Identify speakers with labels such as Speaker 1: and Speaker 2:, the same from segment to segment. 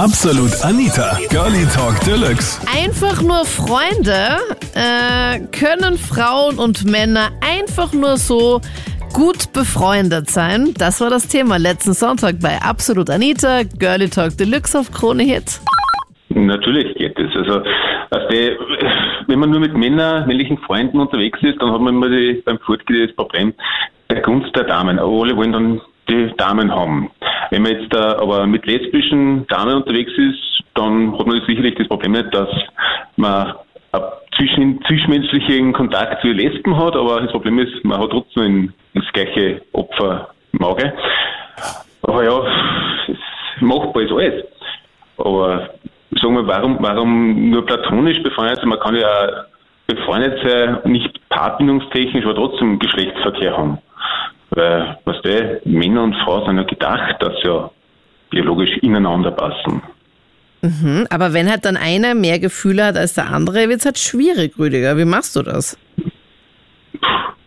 Speaker 1: Absolut Anita, Girlie Talk Deluxe.
Speaker 2: Einfach nur Freunde äh, können Frauen und Männer einfach nur so gut befreundet sein. Das war das Thema letzten Sonntag bei Absolut Anita, Girlie Talk Deluxe auf Krone Hit.
Speaker 3: Natürlich geht es. Also, also wenn man nur mit Männern, männlichen Freunden unterwegs ist, dann hat man immer die, beim Fortgehen das Problem der Gunst der Damen. Alle wollen dann die Damen haben. Wenn man jetzt da aber mit lesbischen Damen unterwegs ist, dann hat man sicherlich das Problem nicht, dass man zwischen, zwischenmenschlichen Kontakt zu Lesben hat, aber das Problem ist, man hat trotzdem das gleiche Opfer im Auge. Aber ja, machbar ist alles. Aber sagen wir, warum, warum nur platonisch befreundet sein? Man kann ja befreundet sein, nicht paarbindungstechnisch, aber trotzdem Geschlechtsverkehr haben. Weil, was der, Männer und Frau sind ja gedacht, dass sie ja biologisch ineinander passen.
Speaker 2: Mhm, aber wenn halt dann einer mehr Gefühle hat als der andere, wird es halt schwierig, Rüdiger. Wie machst du das?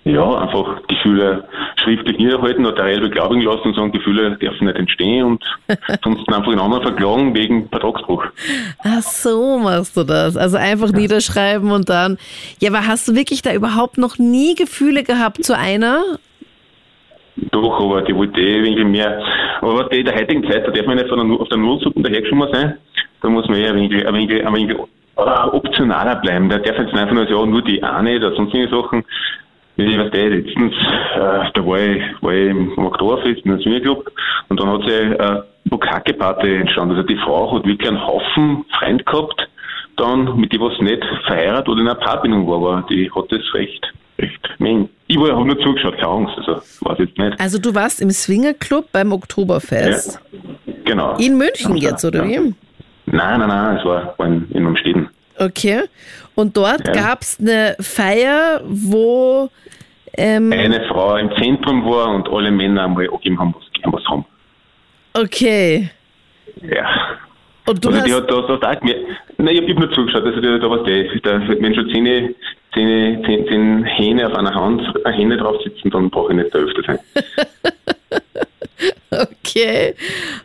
Speaker 3: Ja, einfach Gefühle schriftlich niederhalten, notariell beglaubigen lassen und sagen, Gefühle dürfen nicht entstehen und sonst einfach den anderen verklagen wegen Vertragsbruch.
Speaker 2: Ach so machst du das. Also einfach ja. niederschreiben und dann. Ja, aber hast du wirklich da überhaupt noch nie Gefühle gehabt zu einer?
Speaker 3: Doch, aber die wollte eh irgendwie mehr. Aber in der heutigen Zeit, da darf man nicht von der, auf der Nullsuppe dahergeschoben sein. Da muss man eh ein wenig, ein wenig, ein wenig optionaler bleiben. Da darf jetzt einfach nur sagen, nur die eine oder sonstige Sachen. Ich weiß nicht, letztens, äh, da war ich, war ich im Oktoberfest in einem Swingerclub und dann hat sich eine Bukake-Party entstanden. Also die Frau hat wirklich einen Haufen Freund gehabt, dann, mit die was nicht verheiratet oder in einer Paarbindung war, aber die hat das recht, Ich war, habe nur zugeschaut, keine Angst, also weiß jetzt nicht.
Speaker 2: Also du warst im Swingerclub beim Oktoberfest?
Speaker 3: Ja, genau.
Speaker 2: In München jetzt, oder ja. wie?
Speaker 3: Nein, nein, nein, es war, war in, in Städten.
Speaker 2: Okay. Und dort ja. gab es eine Feier, wo
Speaker 3: ähm, eine Frau im Zentrum war und alle Männer einmal angegeben haben, was was haben.
Speaker 2: Okay.
Speaker 3: Ja.
Speaker 2: Und du
Speaker 3: also
Speaker 2: hast
Speaker 3: die hat da, da, da mir, nein, ich habe nur zugeschaut, also da, da was die, da wenn schon zehn, zehn, zehn, zehn Hähne auf einer Hand, eine Hähne drauf sitzen, dann brauche ich nicht der Öfter sein.
Speaker 2: okay.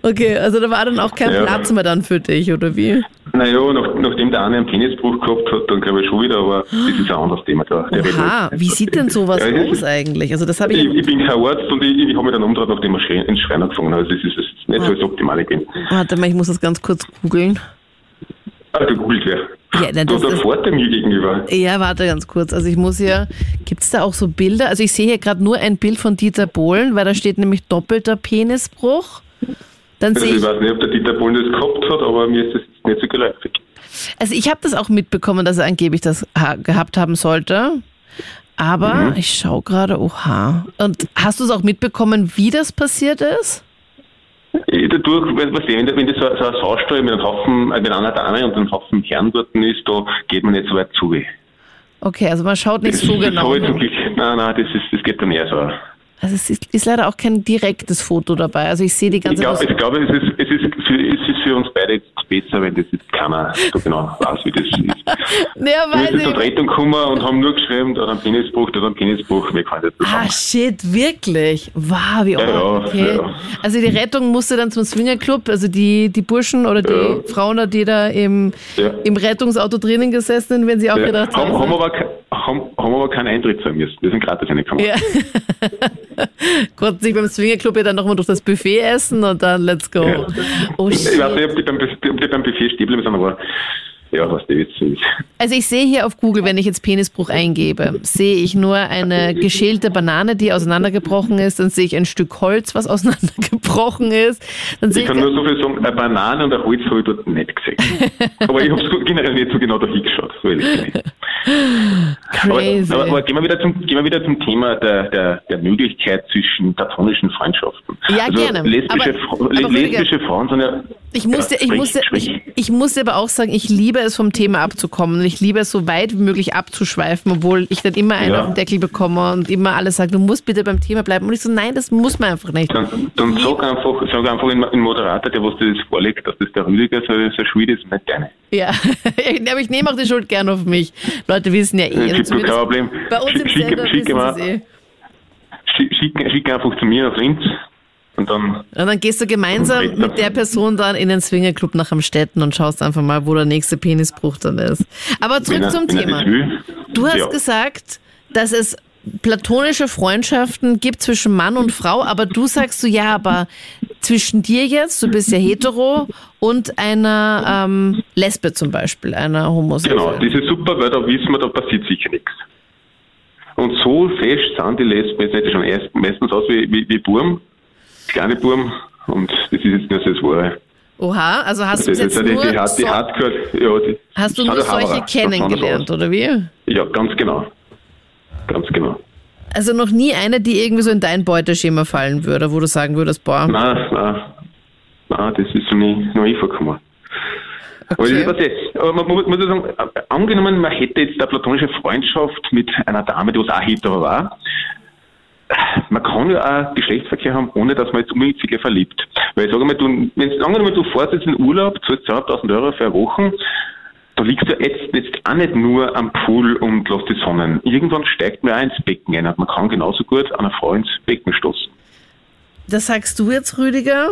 Speaker 2: Okay, also da war dann auch kein ja. Platz mehr dann für dich, oder wie?
Speaker 3: Naja, nach, nachdem der eine einen Penisbruch gehabt hat, dann glaube ich schon wieder, aber das ist ein anderes Thema da.
Speaker 2: Oha, wie sieht denn sowas ja, aus eigentlich? Also das habe ich,
Speaker 3: ich, ich bin kein Arzt und ich, ich habe mich dann umgedreht, nachdem ich ins Schreiner gefangen habe. Also das ist, nicht so das Optimale gewesen.
Speaker 2: Warte mal, ich muss das ganz kurz googeln.
Speaker 3: Ah, gegoogelt wer?
Speaker 2: Ja, nein, das
Speaker 3: da ist, Vorteil mir gegenüber.
Speaker 2: Ja, warte ganz kurz. Also ich muss ja, gibt es da auch so Bilder? Also ich sehe hier gerade nur ein Bild von Dieter Bohlen, weil da steht nämlich doppelter Penisbruch. Dann
Speaker 3: also
Speaker 2: ich,
Speaker 3: ich weiß nicht, ob der Dieter Bohlen das gehabt hat, aber mir ist das nicht so geläufig.
Speaker 2: Also ich habe das auch mitbekommen, dass er angeblich das gehabt haben sollte. Aber mhm. ich schaue gerade, oha. Und hast du es auch mitbekommen, wie das passiert ist?
Speaker 3: Dadurch, was wenn, wenn das so, so ein Saustall mit einem Haufen, äh, mit einer Dame und einem Haufen Herren dort ist, da geht man nicht so weit zu.
Speaker 2: Okay, also man schaut nicht
Speaker 3: das,
Speaker 2: so genau.
Speaker 3: Das wirklich, nein, nein, das, ist, das geht dann eher so.
Speaker 2: Also es ist, ist, leider auch kein direktes Foto dabei. Also ich sehe die ganze
Speaker 3: Zeit. Ich glaube, glaub, es, ist, es, ist für, es ist für uns beide jetzt besser, wenn das jetzt keiner so genau weiß, wie das ist.
Speaker 2: naja,
Speaker 3: Wir sind zur Rettung gekommen und haben nur geschrieben, da hat ein Penisbruch, da hat ein Penisbruch, wir können das
Speaker 2: Ah, shit, wirklich? Wow, wie
Speaker 3: ja,
Speaker 2: okay. Ja. Also die Rettung musste dann zum Swingerclub, also die, die Burschen oder die ja. Frauen, die da im, im Rettungsauto drinnen gesessen sind, wenn sie auch gedacht haben.
Speaker 3: Haben, haben, aber, haben aber keinen Eintritt zahlen müssen. Wir sind gratis reingekommen. Ja.
Speaker 2: Konnten sich beim Swingerclub ja dann nochmal durch das Buffet essen und dann let's go. Ja.
Speaker 3: Oh, ich weiß nicht, ob die beim, ob die beim Buffet stehen bleiben, aber ja, was die Witz ist.
Speaker 2: Also ich sehe hier auf Google, wenn ich jetzt Penisbruch eingebe, sehe ich nur eine geschälte Banane, die auseinandergebrochen ist, dann sehe ich ein Stück Holz, was auseinandergebrochen ist. Dann
Speaker 3: ich kann nur so viel sagen, eine Banane und ein Holz habe ich dort nicht gesehen. aber ich habe es generell nicht so genau da hingeschaut, so ehrlich
Speaker 2: Crazy.
Speaker 3: Aber, aber, aber, gehen, wir wieder zum, gehen wir wieder zum Thema der, der, der Möglichkeit zwischen platonischen Freundschaften.
Speaker 2: Ja, also gerne.
Speaker 3: Lesbische, aber, lesbische Frauen sind ja.
Speaker 2: Ich musste, ja, ich, musste, ich, ich musste aber auch sagen, ich liebe es, vom Thema abzukommen. Und ich liebe es, so weit wie möglich abzuschweifen, obwohl ich dann immer einen ja. auf den Deckel bekomme und immer alle sagen, du musst bitte beim Thema bleiben. Und ich so, nein, das muss man einfach nicht.
Speaker 3: Dann, dann sag einfach, sag einfach in Moderator, der was dir das vorlegt, dass das der Rüdiger so, so schwierig ist, nicht deine.
Speaker 2: Ja, aber ich nehme auch die Schuld gern auf mich. Leute wissen ja eh.
Speaker 3: Also kein Problem.
Speaker 2: Bei uns im
Speaker 3: schick,
Speaker 2: Sender
Speaker 3: schick,
Speaker 2: wissen eh.
Speaker 3: Schick, schick einfach zu mir auf Linz. Und dann,
Speaker 2: Und dann gehst du gemeinsam mit der Person dann in den Swingerclub nach Amstetten und schaust einfach mal, wo der nächste Penisbruch dann ist. Aber zurück
Speaker 3: er,
Speaker 2: zum Thema. Du hast
Speaker 3: ja.
Speaker 2: gesagt, dass es platonische Freundschaften gibt zwischen Mann und Frau, aber du sagst so, ja, aber zwischen dir jetzt, du bist ja hetero, und einer ähm, Lesbe zum Beispiel, einer
Speaker 3: Genau,
Speaker 2: Homosexuellen.
Speaker 3: das ist super, weil da wissen wir, da passiert sicher nichts. Und so fest sind die Lesben, jetzt nicht schon erst, meistens aus wie, wie, wie Burm, kleine Burm, und das ist jetzt nicht so das Wahre.
Speaker 2: Oha, also hast du
Speaker 3: Das
Speaker 2: jetzt
Speaker 3: die,
Speaker 2: nur,
Speaker 3: die, Hard- die
Speaker 2: so,
Speaker 3: Hardcore, ja, die,
Speaker 2: hast du nur solche
Speaker 3: das kann
Speaker 2: kennengelernt, oder wie?
Speaker 3: Ja, ganz genau. Ganz genau.
Speaker 2: Also noch nie eine, die irgendwie so in dein Beuteschema fallen würde, wo du sagen würdest, boah,
Speaker 3: Nein, nein, nein, das ist nie, noch nie vorgekommen. Aber, das
Speaker 2: okay.
Speaker 3: was ich, aber man muss, muss sagen, äh, angenommen, man hätte jetzt eine platonische Freundschaft mit einer Dame, die was auch hetero war, man kann ja auch Geschlechtsverkehr haben, ohne dass man jetzt unbedingt sich verliebt. Weil ich sage mal, du, wenn angenommen, du fährst jetzt in Urlaub, zahlst 200.000 Euro für eine Woche, da liegst du jetzt, jetzt auch nicht nur am Pool und lässt die Sonnen. Irgendwann steigt man auch ins Becken ein und man kann genauso gut einer Frau ins Becken stoßen.
Speaker 2: Das sagst du jetzt, Rüdiger.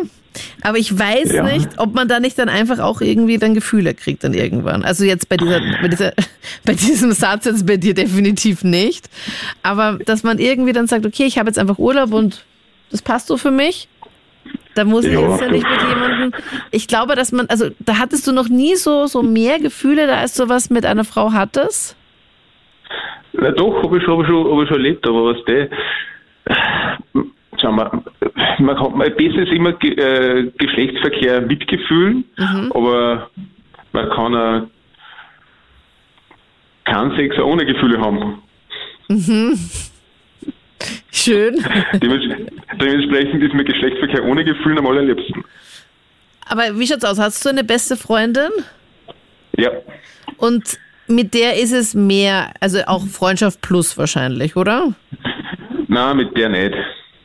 Speaker 2: Aber ich weiß
Speaker 3: Ja.
Speaker 2: nicht, ob man da nicht dann einfach auch irgendwie dann Gefühle kriegt dann irgendwann. Also jetzt bei dieser, bei dieser, bei diesem Satz jetzt bei dir definitiv nicht. Aber dass man irgendwie dann sagt, okay, ich habe jetzt einfach Urlaub und das passt so für mich. Da muss ich
Speaker 3: Ja,
Speaker 2: jetzt ja nicht mit jemandem. Ich glaube, dass man, also da hattest du noch nie so, so mehr Gefühle, da als du was mit einer Frau hattest.
Speaker 3: Na doch, habe ich, schon- hab ich, schon- hab ich schon erlebt, aber was der. Schau mal, man kann, man, besser ist immer äh, Geschlechtsverkehr mit Gefühlen, aber man kann auch keinen Sex auch ohne Gefühle haben.
Speaker 2: Schön.
Speaker 3: Dements dementsprechend ist mir Geschlechtsverkehr ohne Gefühle am allerliebsten.
Speaker 2: Aber wie schaut's aus? Hast du eine beste Freundin?
Speaker 3: Ja,
Speaker 2: Und mit der ist es mehr, also auch Freundschaft plus wahrscheinlich, oder?
Speaker 3: nein, mit der nicht.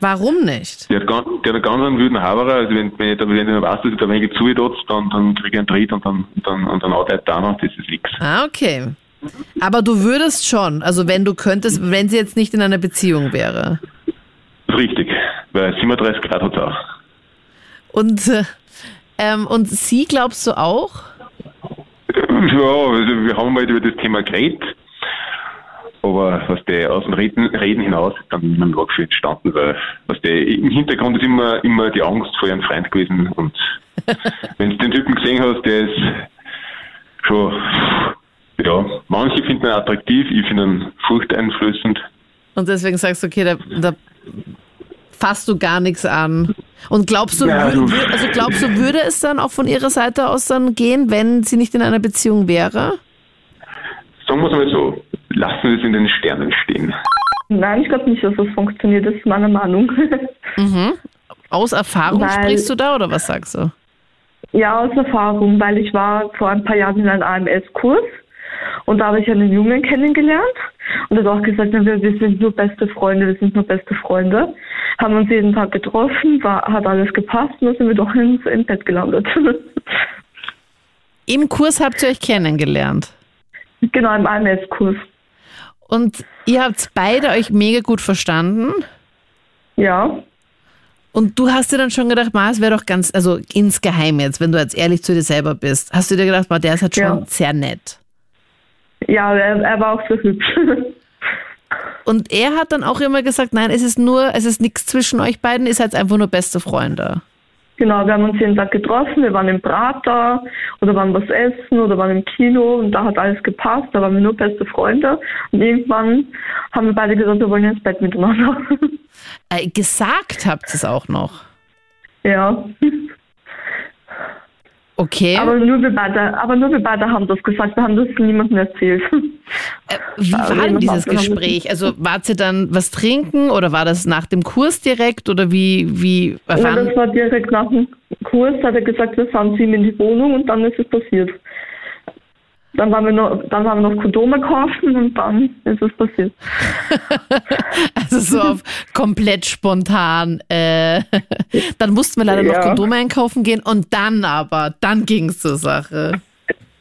Speaker 2: Warum nicht?
Speaker 3: Die hat, ganz, die hat einen ganz einen wilden Haberer, also wenn, wenn ich wenn ich dann weiß, dass ich da wenig zugetotzt, dann, dann kriege ich einen Tritt und dann, dann, und dann haut er da noch, das ist nix.
Speaker 2: Ah, okay. Aber du würdest schon, also wenn du könntest, wenn sie jetzt nicht in einer Beziehung wäre.
Speaker 3: Richtig, weil 37 Grad hat es auch.
Speaker 2: Und, äh, ähm, und sie glaubst du auch?
Speaker 3: Ja, also wir haben mal über das Thema geredet, aber was der aus dem Reden, Reden hinaus ist dann immer noch viel entstanden, weil was der im Hintergrund ist immer, immer die Angst vor ihrem Freund gewesen und wenn du den Typen gesehen hast, der ist schon, ja, manche finden ihn attraktiv, ich finde ihn furchteinflößend.
Speaker 2: Und deswegen sagst du, okay, da, da fasst du gar nichts an. Und glaubst du,
Speaker 3: Ja,
Speaker 2: wür- also glaubst du, würde es dann auch von ihrer Seite aus dann gehen, wenn sie nicht in einer Beziehung wäre?
Speaker 3: Sagen wir es mal so, lassen wir es in den Sternen stehen.
Speaker 4: Nein, ich glaube nicht, dass das funktioniert. Das ist meine Meinung.
Speaker 2: Aus Erfahrung
Speaker 4: Weil-
Speaker 2: sprichst du da oder was sagst du?
Speaker 4: ja, aus Erfahrung, weil ich war vor ein paar Jahren in einem AMS-Kurs und da habe ich einen Jungen kennengelernt und er hat auch gesagt, wir, wir sind nur beste Freunde, wir sind nur beste Freunde. Haben uns jeden Tag getroffen, war, hat alles gepasst und dann sind wir doch ins, im Bett gelandet.
Speaker 2: Im Kurs habt ihr euch kennengelernt.
Speaker 4: Genau, im AMS-Kurs.
Speaker 2: Und ihr habt beide euch mega gut verstanden.
Speaker 4: Ja,
Speaker 2: Und du hast dir dann schon gedacht, Ma, es wäre doch ganz, also insgeheim jetzt, wenn du jetzt ehrlich zu dir selber bist, hast du dir gedacht, Ma, der ist halt schon
Speaker 4: Ja.
Speaker 2: sehr nett.
Speaker 4: ja, er, er war auch so hübsch.
Speaker 2: Und er hat dann auch immer gesagt, nein, es ist nur, es ist nichts zwischen euch beiden, ihr seid einfach nur beste Freunde.
Speaker 4: Genau, wir haben uns jeden Tag getroffen, wir waren im Prater oder waren was essen oder waren im Kino und da hat alles gepasst, da waren wir nur beste Freunde und irgendwann haben wir beide gesagt, wir wollen ins Bett miteinander.
Speaker 2: Äh, gesagt habt ihr es auch noch.
Speaker 4: ja,
Speaker 2: Okay.
Speaker 4: aber nur wir beide, aber nur wir beide haben das gesagt, wir haben das niemandem erzählt.
Speaker 2: Äh, wie
Speaker 4: aber
Speaker 2: war denn dieses Gespräch? Also wart ihr dann was trinken oder war das nach dem Kurs direkt oder wie, wie
Speaker 4: Ja,
Speaker 2: wann?
Speaker 4: das war direkt nach dem Kurs, hat er gesagt, wir fahren zu ihm in die Wohnung und dann ist es passiert. Dann waren wir noch, dann waren wir noch Kondome kaufen und dann ist es passiert.
Speaker 2: Also so auf komplett spontan. Äh, dann mussten wir leider noch
Speaker 4: Ja.
Speaker 2: Kondome einkaufen gehen und dann aber, dann ging es zur Sache.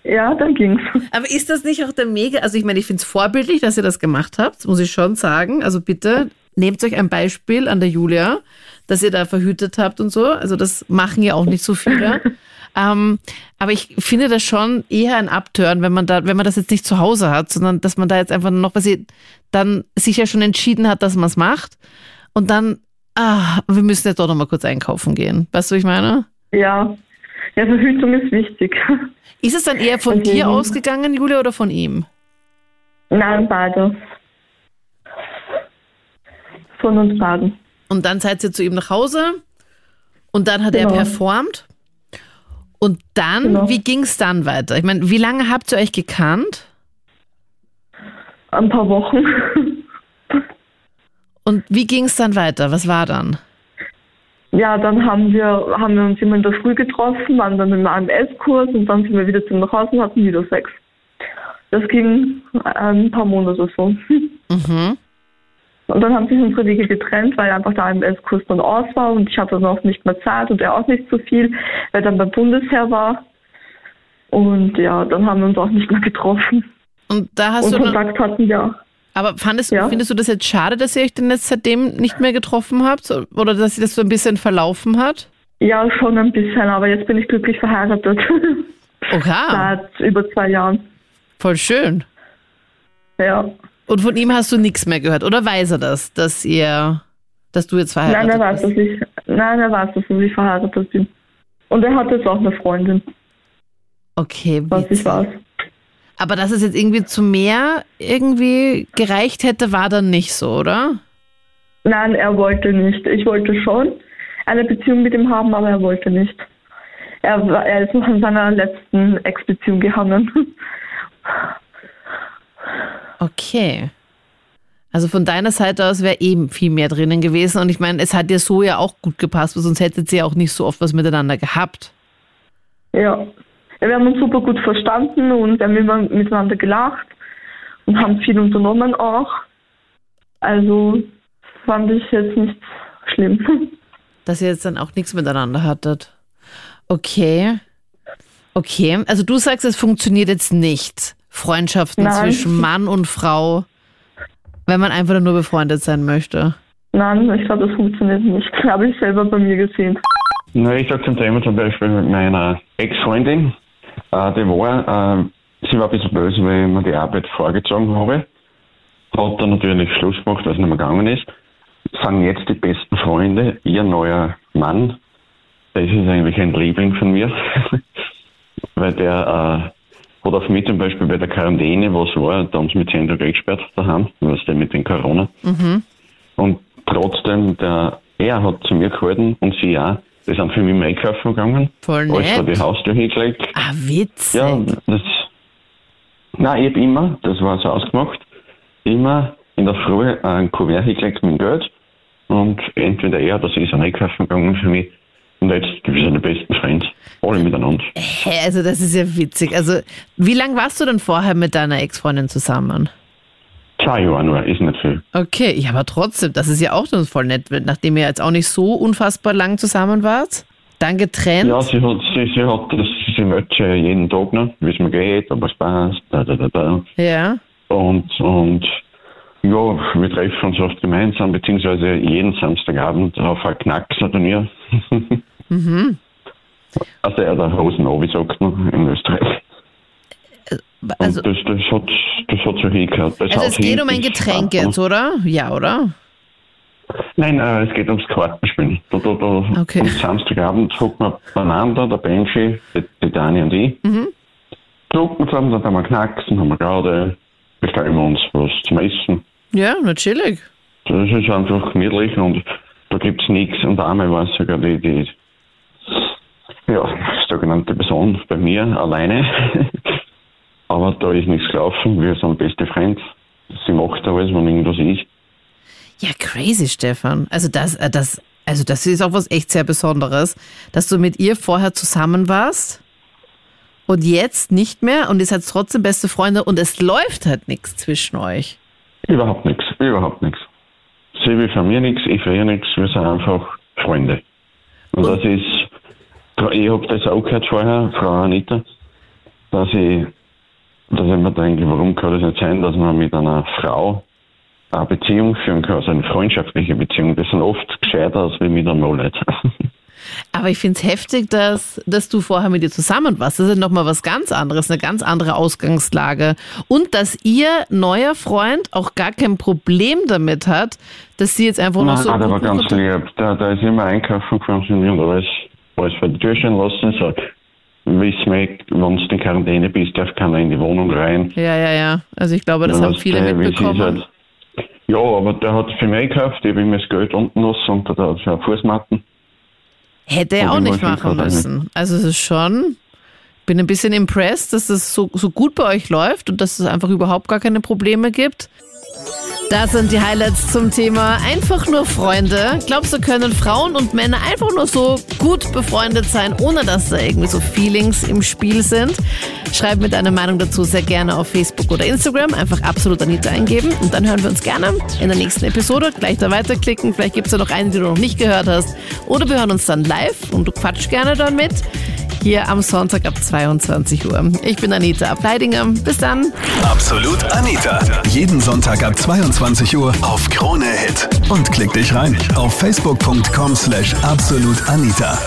Speaker 4: Ja, dann ging's.
Speaker 2: Aber ist das nicht auch der mega, also ich meine, ich finde es vorbildlich, dass ihr das gemacht habt, muss ich schon sagen. Also bitte, nehmt euch ein Beispiel an der Julia, dass ihr da verhütet habt und so. Also das machen ja auch nicht so viele. ähm, aber ich finde das schon eher ein Abtören, wenn man da, wenn man das jetzt nicht zu Hause hat, sondern dass man da jetzt einfach noch, was sie dann sich ja schon entschieden hat, dass man es macht. Und dann, ah, wir müssen jetzt doch noch mal kurz einkaufen gehen. Weißt du, was ich meine?
Speaker 4: Ja. Ja, Verhütung ist wichtig.
Speaker 2: Ist es dann eher von
Speaker 4: Also-
Speaker 2: dir ausgegangen, Julia, oder von ihm?
Speaker 4: Nein, beide. Von uns beiden.
Speaker 2: Und dann seid ihr zu ihm nach Hause und dann hat er
Speaker 4: Genau.
Speaker 2: performt. Und dann,
Speaker 4: Genau.
Speaker 2: wie ging es dann weiter? Ich meine, wie lange habt ihr euch gekannt?
Speaker 4: Ein paar Wochen.
Speaker 2: Und wie ging es dann weiter? Was war dann?
Speaker 4: Ja, dann haben wir, haben wir uns immer in der Früh getroffen, waren dann im AMS-Kurs und dann sind wir wieder zu ihm nach Hause und hatten wieder Sex. Das ging ein paar Monate so.
Speaker 2: Mhm.
Speaker 4: Und dann haben sich unsere Wege getrennt, weil einfach der AMS-Kurs dann aus war und ich hatte dann auch nicht mehr Zeit und er auch nicht so viel, weil er dann beim Bundesheer war. Und ja, dann haben wir uns auch nicht mehr getroffen.
Speaker 2: Und da hast
Speaker 4: und
Speaker 2: du dann,
Speaker 4: Kontakt hatten wir.
Speaker 2: aber fandest,
Speaker 4: Ja.
Speaker 2: findest du das jetzt schade, dass ihr euch denn jetzt seitdem nicht mehr getroffen habt? Oder dass sich das so ein bisschen verlaufen hat?
Speaker 4: Ja, schon ein bisschen, aber jetzt bin ich glücklich verheiratet.
Speaker 2: Oha,
Speaker 4: Seit über zwei Jahren.
Speaker 2: voll schön.
Speaker 4: Ja.
Speaker 2: Und von ihm hast du nichts mehr gehört? Oder weiß er das, dass ihr, dass du jetzt
Speaker 4: Nein,
Speaker 2: verheiratet
Speaker 4: er weiß,
Speaker 2: bist?
Speaker 4: dass ich, nein, er weiß, dass ich verheiratet bin. Und er hat jetzt auch eine Freundin,
Speaker 2: Okay,
Speaker 4: was ich weiß.
Speaker 2: Aber dass es jetzt irgendwie zu mehr irgendwie gereicht hätte, war dann nicht so, oder?
Speaker 4: Nein, er wollte nicht. Ich wollte schon eine Beziehung mit ihm haben, aber er wollte nicht. Er, war- er ist noch in seiner letzten Ex-Beziehung gehangen.
Speaker 2: Okay. Also von deiner Seite aus wäre eben viel mehr drinnen gewesen. Und ich meine, es hat dir so ja auch gut gepasst, weil sonst hättet ihr ja auch nicht so oft was miteinander gehabt.
Speaker 4: Ja. ja. Wir haben uns super gut verstanden und wir haben immer miteinander gelacht und haben viel unternommen auch. Also fand ich jetzt nicht schlimm.
Speaker 2: Dass ihr jetzt dann auch nichts miteinander hattet. Okay. Okay. Also du sagst, es funktioniert jetzt nicht. Freundschaften
Speaker 4: Nein.
Speaker 2: zwischen Mann und Frau, wenn man einfach nur befreundet sein möchte.
Speaker 4: Nein, ich glaube, das funktioniert nicht. Habe ich selber bei mir gesehen.
Speaker 5: Na, ich sag zum Thema zum Beispiel mit meiner Ex-Freundin, äh, die war, äh, sie war ein bisschen böse, weil ich mir die Arbeit vorgezogen habe. Hat dann natürlich Schluss gemacht, weil es nicht mehr gegangen ist. Sind jetzt die besten Freunde, ihr neuer Mann. Das ist eigentlich ein Liebling von mir. weil der hat auf mich zum Beispiel bei der Quarantäne, was war, da haben sie mit 10 Tagen eingesperrt daheim, was der mit den Corona. Und trotzdem, der, er hat zu mir gehalten und sie auch. Die sind für mich mal einkaufen gegangen.
Speaker 2: Voll
Speaker 5: Alles vor die
Speaker 2: nett.
Speaker 5: Haustür hingelegt.
Speaker 2: Ah, witzig.
Speaker 5: Ja, das. Nein, ich hab immer, das war so ausgemacht, immer in der Früh ein Kuvert hingelegt mit dem Geld. Und entweder er oder sie sind einkaufen gegangen für mich. Und jetzt wir sind die besten Freunde. Alle miteinander.
Speaker 2: Hä, also das ist ja witzig. Also wie lange warst du denn vorher mit deiner Ex-Freundin zusammen?
Speaker 5: Zwei Jahre nur, ist nicht viel.
Speaker 2: Okay, ja, aber trotzdem, das ist ja auch dann voll nett, nachdem ihr jetzt auch nicht so unfassbar lang zusammen wart. Dann getrennt.
Speaker 5: Ja, sie hat, sie, sie hat das, sie möchte jeden Tag noch, wie es mir geht, ob es passt, da, da, da, da.
Speaker 2: Ja.
Speaker 5: Und, und ja, wir treffen uns oft gemeinsam, beziehungsweise jeden Samstagabend auf ein Knackser-Turnier. Also er der Hosen sagt man in Österreich.
Speaker 2: Also,
Speaker 5: und das, das, hat, das hat so hingehört. Das
Speaker 2: also es geht
Speaker 5: hin,
Speaker 2: um ein Getränk jetzt, oder? Ja, oder?
Speaker 5: Nein, äh, es geht ums Kartenspielen. Da, da, da,
Speaker 2: Okay.
Speaker 5: Am Samstagabend hocken wir beieinander, der Benji, die, die Dani und ich.
Speaker 2: Mhm.
Speaker 5: Drucken zusammen, dann haben wir Knacks, dann haben wir gerade, bestellen wir uns was zum Essen.
Speaker 2: Ja, na chillig.
Speaker 5: Das ist einfach gemütlich und da gibt's nichts. Und einmal war es sogar die, die sogenannte Person bei mir alleine. Aber da ist nichts gelaufen. Wir sind beste Freunde. Sie macht alles, wenn irgendwas ist.
Speaker 2: Ja, crazy, Stefan. Also das, äh, das, also das ist auch was echt sehr Besonderes, dass du mit ihr vorher zusammen warst und jetzt nicht mehr und ihr seid trotzdem beste Freunde und es läuft halt nichts zwischen euch.
Speaker 5: Überhaupt nichts. Überhaupt nichts. Sie will von mir nichts, ich von ihr nichts. Wir sind einfach Freunde. Und, das ist, ich habe das auch gehört vorher, Frau Anita, dass ich, dass ich mir denke, warum kann das nicht sein, dass man mit einer Frau eine Beziehung führen kann, also eine freundschaftliche Beziehung. Das sind oft gescheiter als mit einem Leute.
Speaker 2: Aber ich finde es heftig, dass, dass du vorher mit ihr zusammen warst. Das ist ja nochmal was ganz anderes, eine ganz andere Ausgangslage. Und dass ihr neuer Freund auch gar kein Problem damit hat, dass sie jetzt einfach noch
Speaker 5: Nein,
Speaker 2: so.
Speaker 5: der war ganz lieb. Der, der ist immer einkaufen gefahren und alles, Tür stehen lassen. So, wiss mir, wenn du in Quarantäne bist, darf keiner in die Wohnung rein.
Speaker 2: Ja, ja, ja. Also ich glaube, das
Speaker 5: Ja,
Speaker 2: haben viele
Speaker 5: der-
Speaker 2: mitbekommen.
Speaker 5: halt- Ja, aber der hat für mich gekauft, ich habe ihm das Geld unten lassen und da hat er Fußmatten.
Speaker 2: Hätte er auch nicht machen müssen. Also es ist schon, bin ein bisschen impressed, dass es so, so gut bei euch läuft und dass es einfach überhaupt gar keine Probleme gibt. Das sind die Highlights zum Thema einfach nur Freunde. Glaubst du, können Frauen und Männer einfach nur so gut befreundet sein, ohne dass da irgendwie so Feelings im Spiel sind? Schreib mir deine Meinung dazu sehr gerne auf Facebook oder Instagram. Einfach absolut Anita eingeben und dann hören wir uns gerne in der nächsten Episode. Gleich da weiterklicken. Vielleicht gibt es ja noch eine, die du noch nicht gehört hast. Oder wir hören uns dann live und du quatsch gerne dann mit. Hier am Sonntag ab 22 Uhr. Ich bin Anita Ableidinger. Bis dann.
Speaker 1: Absolut Anita. Jeden Sonntag ab 22 Uhr auf Krone Hit. Und klick dich rein auf facebook.com slash absolutanita.